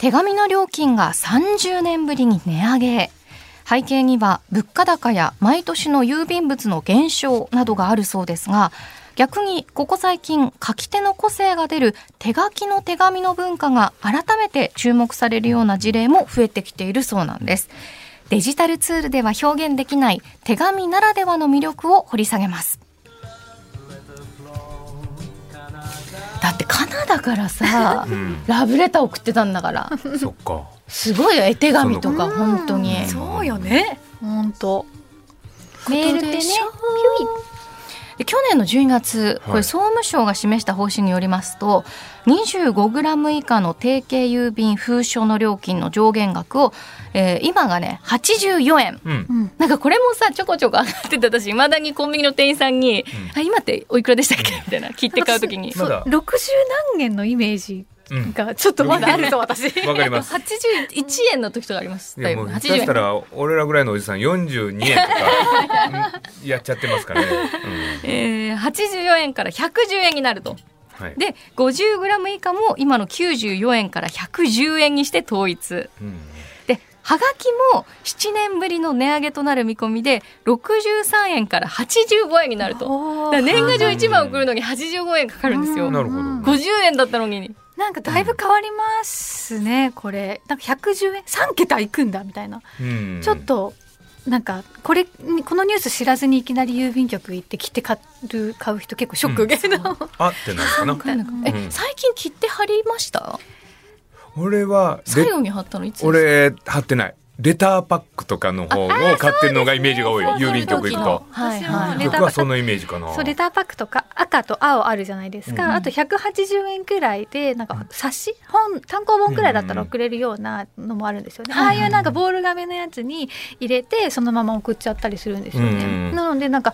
手紙の料金が30年ぶりに値上げ。背景には物価高や毎年の郵便物の減少などがあるそうですが逆にここ最近書き手の個性が出る手書きの手紙の文化が改めて注目されるような事例も増えてきているそうなんです。デジタルツールでは表現できない手紙ならではの魅力を掘り下げます。だってカナダからさ、うん。ラブレター送ってたんだから。そっか。すごいよ絵手紙とか本当に。そうよね。本当。メールってねことでしょで去年の12月こはい。れ総務省が示した方針によりますと、25g 以下の定型郵便封書の料金の上限額を、えー今がね84円。うん。なんかこれもさちょこちょこ上がってて私いまだにコンビニの店員さんに「あ今っておいくらでしたっけ?」みたいな切って買うときに。まだ。60何円のイメージうんがちょっとまだある。ぞ私。わかります。81円の時とかありましいたよ80やもう下手した円ら俺らぐらいのおじさん42円とかうんやっちゃってますからね、えー、84円から110円になると。うんはい。で 50g 以下も今の94円から110円にして統一。うん。ではがきも7年ぶりの値上げとなる見込みで63円から85円になると。年賀状1枚送るのに85円かかるんですよ。なるほど、50円だったのになんかだいぶ変わりますねこれ。なんか110円3桁いくんだみたいな。うん。ちょっとなんかこれこのニュース知らずにいきなり郵便局行って切って買う買う人結構ショック受けど、あってなるかな。え、うん最近切って貼りました？俺はレ最後に貼ったのいつですか？俺貼ってないレターパックとかの方を買ってるのがイメージが多い、郵便局行くと。はいはい。僕はそのイメージかな。そうレターパックとか赤と青あるじゃないですか、うんあと180円くらいでなんか冊子本単行本くらいだったら送れるようなのもあるんですよね、はいはいああいうなんかボール紙のやつに入れてそのまま送っちゃったりするんですよね、うんなのでなんか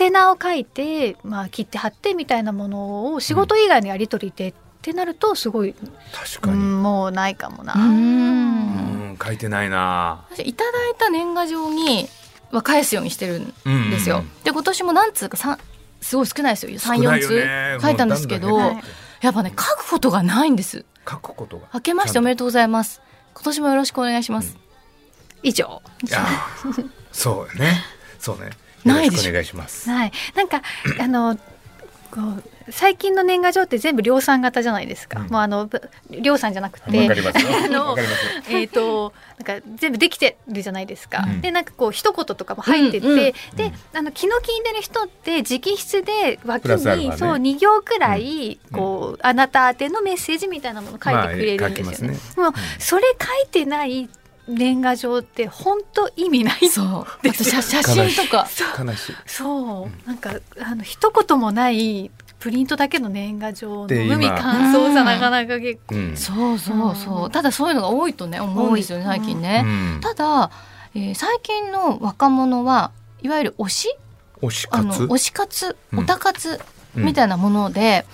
宛名を書いて、まあ、切って貼ってみたいなものを仕事以外のやり取りで、ってなるとすごい、確かに、うんもうないかもな、うーうんん、書いてないな。私いただいた年賀状には返すようにしてるんうんですよ、で今年も何通かすごい少ないですよ。少ない34通書いたんですけど、もうだんだんはいやっぱね書くことがないんです。書くことが。明けましておめでとうございます。今年もよろしくお願いします、以上。いやーそうね。そうね。ないでしょ。よろしくお願いします。はい、なんかあの最近の年賀状って全部量産型じゃないですか、うん。もうあのぶ量産じゃなくわてかります。よ あのえー、となんか全部できてるじゃないですか、うん。でなんかこう一言とかも入ってて、うんうん。であの気の利いてる人って直筆で脇に、ね。そう2行くらい、こうあなた宛てのメッセージみたいなもの書いてくれるんですよね。まあ書きますもうそれ書いてない年賀状って本当意味ないそう。あと写写真とか。そう悲しい。そう、なんかあの一言もないプリントだけの年賀状ので今海乾燥さなかなか結構、うん。そうそうそう。ただそういうのが多いとね思うんですよね最近ね、うん。ただ、えー最近の若者はいわゆる推し？推しあの活推し活うん。オタ活みたいなもので、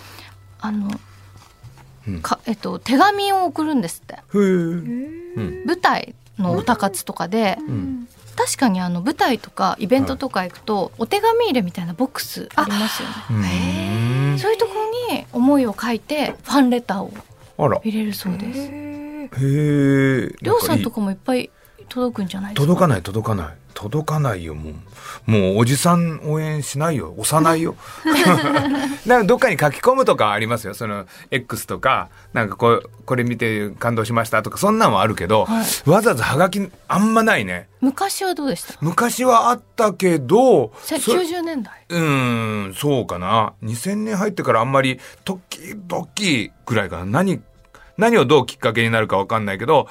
あのうん。かえっと、手紙を送るんですって。舞台のオタ活とかで、うん。確かにあの舞台とかイベントとか行くと、お手紙入れみたいなボックスありますよね。うん。そういうところに思いを書いてファンレターを入れるそうです。へえりょうさんとかもいっぱい届くんじゃないですか？届かない届かない届かないよもう。もうおじさん応援しないよ。押さないよ。なんかどっかに書き込むとかありますよ。その X とか。なんかこうこれ見て感動しましたとかそんなんはあるけど、はい。わざわざはがきあんまないね。昔はどうでした？昔はあったけどせそ90年代？うーんそうかな。2000年入ってからあんまり時々ぐらいかな。何何をどうきっかけになるかわかんないけど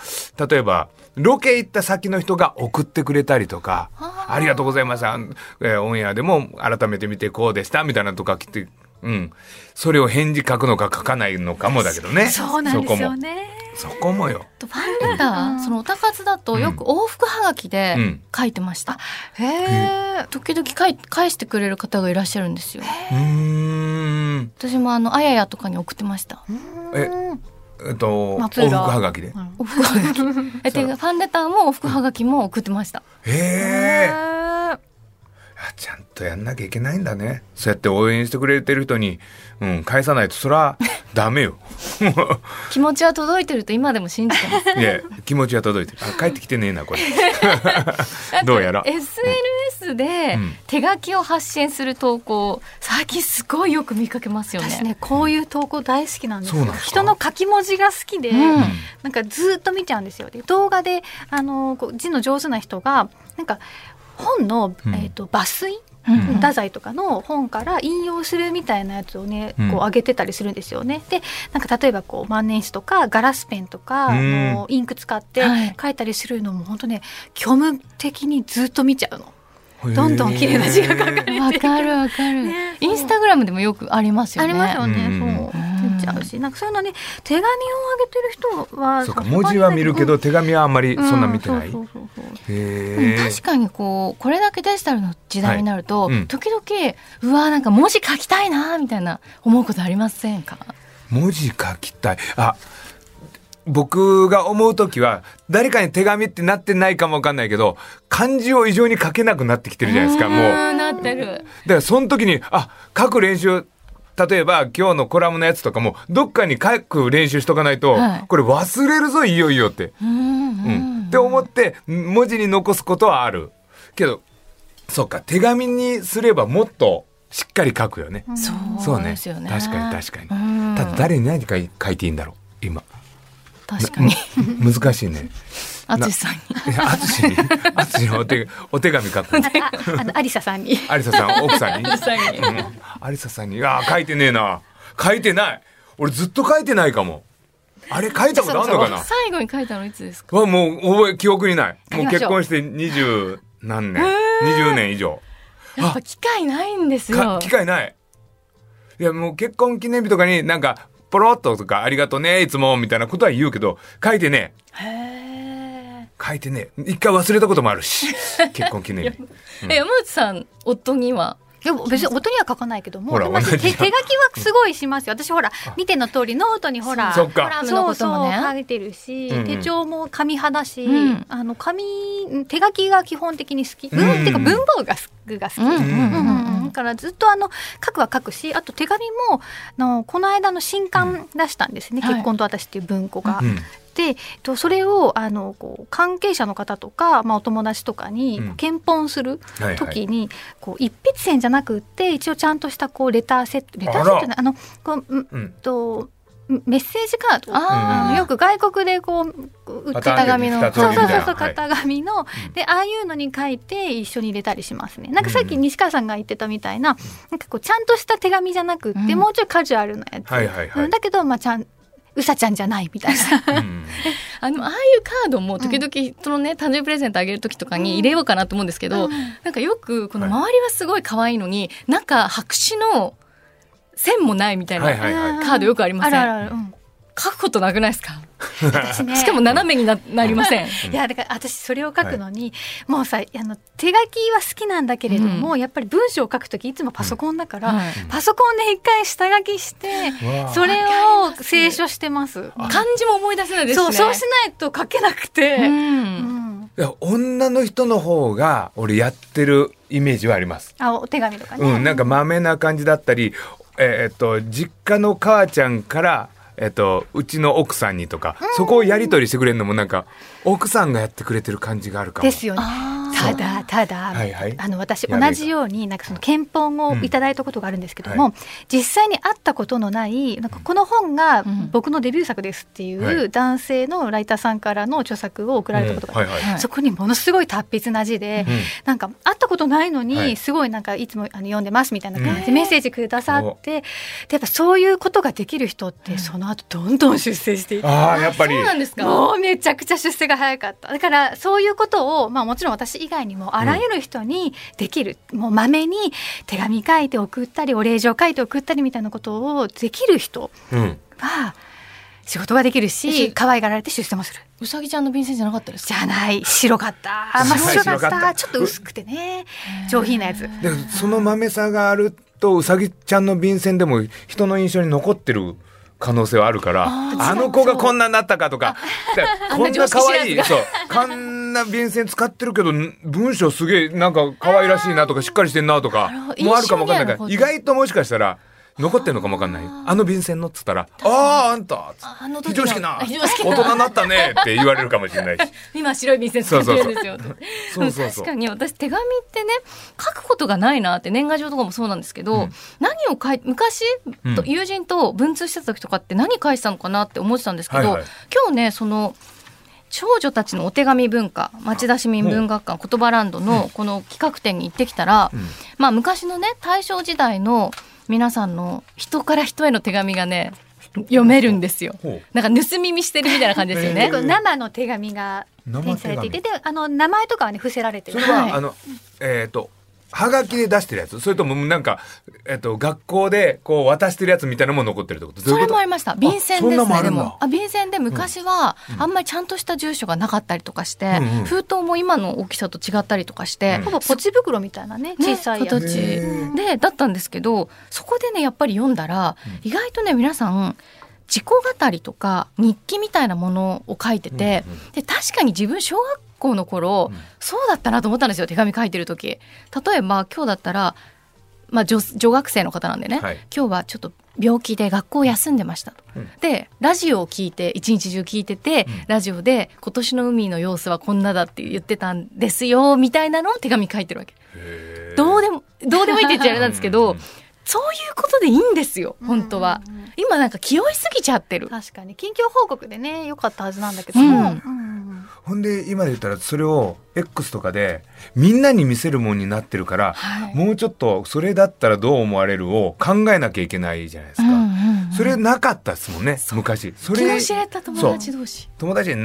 例えばロケ行った先の人が送ってくれたりとかあありがとうございます。えーオンエアでも改めて見てこうでしたみたいなとか来て、うん。それを返事書くのか書かないのかもだけどね。そうなんですよね。そこも。そこもよ。とファンレターそのおたかつだとよく往復はがきでうん書いてました、へえ。時々かい返してくれる方がいらっしゃるんですようーん。私もあのあややとかに送ってましたえ、えっと、往復はがきで。はがき えてファンレターも往復はがきも送ってましたへえ。あちゃんとやんなきゃいけないんだね。そうやって応援してくれてる人に、うん、返さないと、そら、ダメよ。気持ちは届いてると今でも信じてます。いや、気持ちは届いてる。あ、帰ってきてねえな、これ。どうやら。SNS でうん。手書きを発信する投稿、最近すごいよく見かけますよね。私ねこういう投稿大好きなんですよ。そうなんですか？人の書き文字が好きで、うん。なんかずっと見ちゃうんですよ。で動画であのこう字の上手な人がなんか本の、うん。えー、と抜粋？うん。太宰とかの本から引用するみたいなやつをね、うん。こう上げてたりするんですよね。でなんか例えばこう万年筆とかガラスペンとか、うん。あのインク使ってはい。書いたりするのも本当ね虚無的にずっと見ちゃうの。どんどん綺麗な字が書かれてわかるわかる、ねインスタグラムでもよくありますよね。ありますよね、うんそうう。ん見ちゃうし。なんかそういうのね手紙を上げてる人はそうか、文字は見るけど、手紙はあんまりそんな見てない。うん。確かにこうこれだけデジタルの時代になると、はい。うん。時々うわーなんか文字書きたいなみたいな思うことありませんか？文字書きたい。あ、僕が思うときは、誰かに手紙ってなってないかもわかんないけど、漢字を異常に書けなくなってきてるじゃないですか、もう。だかんなってるらその時に、あ、書く練習、例えば今日のコラムのやつとかも、どっかに書く練習しとかないと、はいこれ忘れるぞ、いよいよって。うんうんうん。って思って、文字に残すことはある。けど、そうか、手紙にすればもっとしっかり書くよね。そうそうねですよね確かに確かにうんただ誰に何書いていいんだろう今。確かに 難しいね。淳さんにいや、あつしに、あつしにお手、お手紙書く。ああのアリサさんにありささん、奥さんに。淳さんにうんありささんに、あー書いてねえな。書いてない。俺ずっと書いてないかも。あれ書いたことあるのかな？最後に書いたのいつですか？わもう覚え、記憶にない。もう結婚して二十何年。二十年以上。やっぱ機会ないんですかよ機会ない。いや、もう結婚記念日とかになんか、ポロッととか、ありがとね、いつも、みたいなことは言うけど、書いてね。書いてねえ。一回忘れたこともあるし。結婚記念日。え山内さん夫には？でも別に音には書かないけどもで手手書きはすごいしますよ。私ほら見ての通りノートにほらそっか。コラムのこともね。そうそう書いてるし、うんうん。手帳も紙派だし、うん。あの紙手書きが基本的に好き、うん。うんっていうか文房具が好が好き、からずっとあの書くは書くしあと手紙もあのこの間の新刊出したんですね「はい。結婚と私」っていう文庫が。うん。でとそれをあのこう関係者の方とか、まあ、お友達とかにうん。検本する時に、こう一筆線じゃなくって一応ちゃんとしたこうレターセットレターセットねあのこううんうん。とメッセージカード。よく外国でこう型紙のそうそうそうそう折りみたいなはい。型紙の、でああいうのに書いて一緒に入れたりしますね。なんかさっき西川さんが言ってたみたいな,、なんかこうちゃんとした手紙じゃなくって、うん。もうちょいカジュアルなやつ、はいはいはい。うんだけどまあちゃんうさちゃんじゃないみたいな。うん あのああいうカードも時々人のね誕生日プレゼントあげる時とかに入れようかなと思うんですけど、なんかよくこの周りはすごい可愛いのに、中白紙の線もないみたいな、はいはいはい。カードよくありません？あるあるある、うん書くことなくないですか？私ねしかも斜めにななりません。いやだから私それを書くのに、もうさあの手書きは好きなんだけれども、やっぱり文章を書くときいつもパソコンだから、はいパソコンで一回下書きしてそれを清書してます。漢字も思い出せないですしね。そうそうしないと書けなくて。ううんんいや女の人の方が俺やってるイメージはあります。あお手紙とかね。うん、なんかまめな感じだったり、えーっと実家の母ちゃんから、えーっとうちの奥さんにとか、そこをやり取りしてくれるのもなんか奥さんがやってくれてる感じがあるかも。ですよね。ただただ、はいはい。あの私同じようになんかその検本をいただいたことがあるんですけども、うん実際に会ったことのないなんかこの本がん。僕のデビュー作ですっていはう男性のライターさんからの著作を送られたことがある、うん。はいはい。はい。そこにものすごい達筆な字で、うん。なんか会ったことないのはい。にすごいなんかいつもあの読んでますみたいな感じうん。でメッセージくださって、でやっぱそういうことができる人ってその後どんどん出世していって。ああやっぱり。そうなんですか。もうめちゃくちゃ出世が早かった。だからそういうことを、まあ、もちろん私以外にもあらゆる人にできる、もうまめに手紙書いて送ったりお礼状書いて送ったりみたいなことをできる人うん。は仕事ができるえし可愛がられて出世もする。うさぎちゃんの便箋じゃなかったですか？じゃない。白かった。真っ白かった。ちょっと薄くてね。上品なやつ。でその豆さがあるとうさぎちゃんの便箋でも人の印象に残ってる可能性はあるからあの子がこんなになったかとかこんな可愛いそうこんな便箋使ってるけどん文章すげえなんか可愛らしいなとかしっかりしてんなとかもあるかもわかんないから意外ともしかしたら残ってるのかもわかんない。あの便箋のっつったら「あああんた非常識な。大人になったね」って言われるかもしれないし。今白い便箋使ってるんですよ。そうそう確かに私手紙ってね書くことがないなって年賀状とかもそうなんですけど、うん。何を書い昔うん。と友人と文通してた時とかって何書いてたのかなって思ってたんですけど、はいはい。今日ねその少女たちのお手紙文化町田市民文学館言葉ランドのこの企画展に行ってきたら、うん。まあ昔のね大正時代の皆さんの人から人への手紙がね読めるんですよ。なんか盗み見してるみたいな感じですよね。生の手紙が展示されていてであの名前とかはね伏せられてる。それは、はい。あのえっ、とはがきで出してるやつ。それともなんか、えっと学校でこう渡してるやつみたいなのも残ってるってこと？それもありました。便箋ですね。でも、あ、便箋で昔は、あんまりちゃんとした住所がなかったりとかして、うんうん封筒も今の大きさと違ったりとかして、うん。ほぼポチ袋みたいなね小さいやつ、形。で、だったんですけど、そこでね、やっぱり読んだら、意外とね、皆さん、自己語りとか日記みたいなものを書いてて、で確かに自分小学校の頃、うん。そうだったなと思ったんですよ手紙書いてる時。例えば今日だったら、まあ、女女学生の方なんでね、はい。今日はちょっと病気で学校を休んでましたと、うん。でラジオを聞いて一日中聞いてて、うん。ラジオで今年の海の様子はこんなだって言ってたんですよみたいなのを手紙書いてるわけ。どうでもどうでもいいって言っちゃあれなんですけどうん。そういうことでいいんですよ本当は、うん。うんうん今なんか気負いすぎちゃってる。確かに。近況報告でね良かったはずなんだけどうん。も、うんほんで今で言ったらそれを X とかでみんなに見せるもんになってるから、はい。もうちょっとそれだったらどう思われるを考えなきゃいけないじゃないですか、うんうんうん。それなかったですもんね昔。そ気のれ知れた友達同士。友達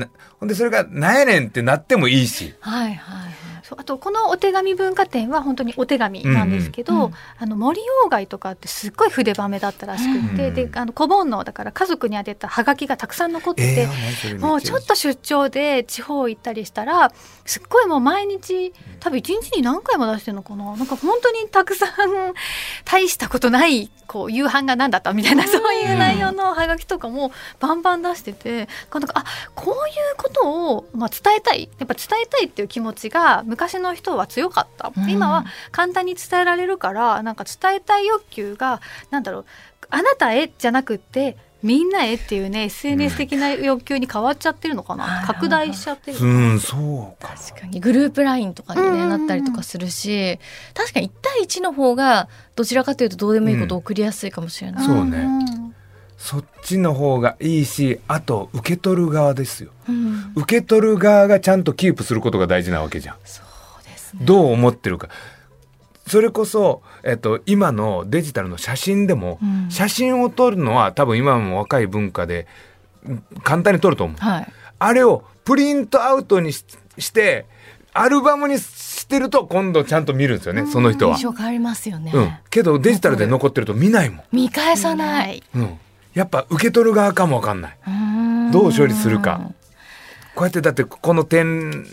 ほんでそれがなんやねんってなってもいいし。はいはいはいそうあとこのお手紙文化展は本当にお手紙なんですけど、うんうんあの森鴎外とかってすっごい筆ばめだったらしくって、うんであの小煩悩だから家族に宛てたハガキがたくさん残ってて、えーもうちょっと出張で地方行ったりしたらすっごいもう毎日多分一日に何回も出してるのかな？なんか本当にたくさん大したことないこう夕飯が何だったみたいなそういう内容のハガキとかもバンバン出しててなんかあこういうことを、まあ、伝えたい。やっぱ伝えたいっていう気持ちが昔の人は強かった、うん。今は簡単に伝えられるからなんか伝えたい欲求がなんだろうあなたへじゃなくってみんなへっていうね SNS 的な欲求に変わっちゃってるのかな、うん。拡大しちゃってる、うんそうか。確かにグループラインとかに、ねうん。うんうんなったりとかするし確かに1対1の方がどちらかというとどうでもいいことを送りやすいかもしれない、そうね。んそっちの方がいいしあと受け取る側ですよ。うん。受け取る側がちゃんとキープすることが大事なわけじゃん。そうですね。どう思ってるか。それこそ、えっと、今のデジタルの写真でも、うん。写真を撮るのは多分今も若い文化でうん簡単に撮ると思う。はい。あれをプリントアウトにししてアルバムにしてると今度ちゃんと見るんですよねその人は。印。象変わりますよね、うん、けどデジタルで残ってると見ないもん、見返さない。うん、やっぱ受け取る側かもわかんない。うん。どう処理するか。こうやってだってこの展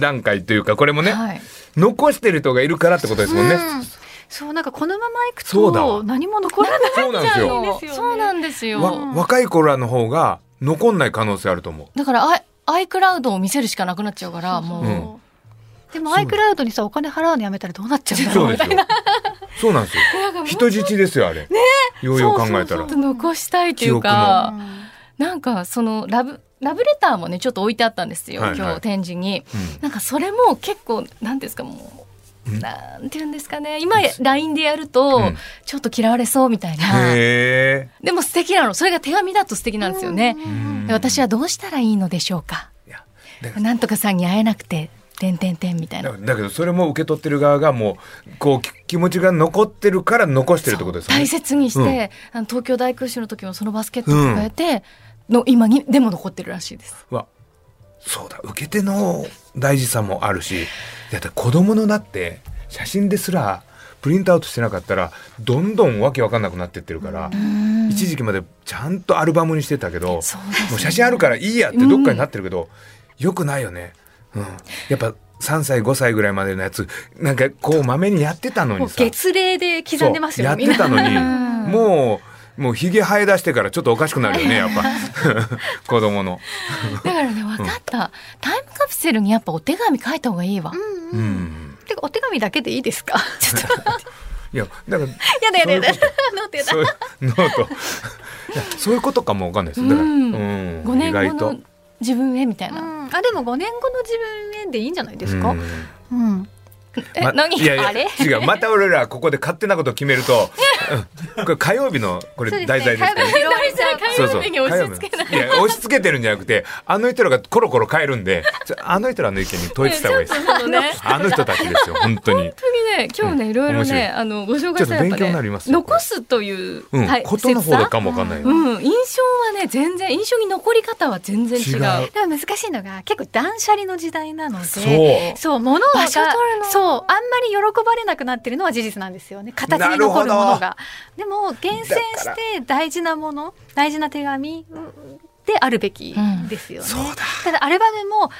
覧会というかこれもね、はい。残してる人がいるからってことですもんね。うん。そうなんかこのままいくと何も残らないそうなん。ですよ。ですよねそうなんですよ。わ若い頃の方が残んない可能性あると思う。だからアイアイクラウドを見せるしかなくなっちゃうからもう、うん。でも iCloud にさお金払うのやめたらどうなっちゃうんだろそううですよ。みたいな。そうなんですよ。人質ですよあれ。ようよう考えたら。残したいというかなんかそのラブラブレターもねちょっと置いてあったんですよ、はいはい。今日展示に。うん。なんかそれも結構なんていうんですかもう、うん。なんていうんですかね今 LINE でやると、うん。ちょっと嫌われそうみたいな。へでも素敵なの。それが手紙だと素敵なんですよね、私はどうしたらいいのでしょうか。なんとかさんに会えなくててんてんてんみたいな。らだけどそれも受け取ってる側がもうこうき気持ちが残ってるから残してるってことですよね。大切にして、あの東京大空襲の時もそのバスケットを抱えて、の今にでも残ってるらしいです。わそうだ。受け手の大事さもあるしだって子供のだって写真ですらプリントアウトしてなかったらどんどんわけわかんなくなってってるから、一時期までちゃんとアルバムにしてたけど、ね。もう写真あるからいいやってどっかになってるけど、よくないよね、うん、やっぱ3歳5歳ぐらいまでのやつなんかこうまめにやってたのにさ。月齢で刻んでますよそうやってたのに。ん。もうもうひげ生え出してからちょっとおかしくなるよね やっぱ。子供の。だからね分かった、タイムカプセルにやっぱお手紙書いた方がいいわ。うん。うんうんてかお手紙だけでいいですか？ちょっといやだからやだやだやだ。ノートやだ。ノート。そういうことかもわかんないですよ。だから、ううん。ん、5年後の自分へみたいな、うん。あでも5年後の自分へでいいんじゃないですか？うん。うん。まえ何？いやいやあれ？違う。また俺らここで勝手なこと決めると、う んこれ火曜日のこれそうですね。題材ですからね。火曜日火曜日に押し付けない。いや押し付けてるんじゃなくてあの人らがコロコロ変えるんであの人らの意見に統一した方がいいです。ね。あの人たちですよ本当に。本当にね今日ね、いろいろねあのご紹介したらやっぱちょっと勉強になりますよ残すという、ことの方でかもわかんないよ、うん、印象はね全然印象に残り方は全然違う。違う。でも難しいのが結構断捨離の時代なのでそう。そう物が場所取るの。そうあんまり喜ばれなくなってるのは事実なんですよね。形に残るものがでも厳選して大事なもの大事な手紙であるべきですよね、そうだ。ただアルバムも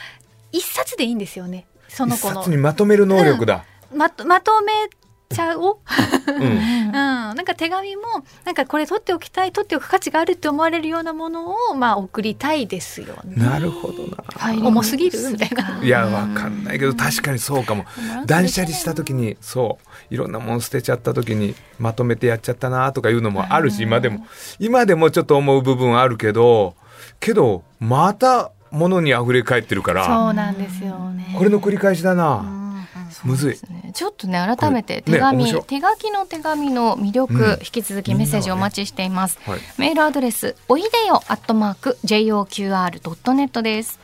一冊でいいんですよね。その一子の。冊にまとめる能力だ、まとまとめちゃおう？うん。うん、なんか手紙もなんかこれ取っておきたい取っておく価値があるって思われるようなものをまあ送りたいですよね。なるほどな。はい重すぎる？みたいな。いやわかんないけど確かにそうかも。断捨離した時にそういろんなもの捨てちゃった時にまとめてやっちゃったなとかいうのもあるし今でも。今でもちょっと思う部分はあるけどけどまた物に溢れ返ってるからそうなんですよね。これの繰り返しだうなむずいですね。ちょっとね改めて手紙、面白い。手書きの手紙の魅力、うん。引き続きメッセージお待ちしています、はい。メールアドレスおいでよアットマーク JOQR.net です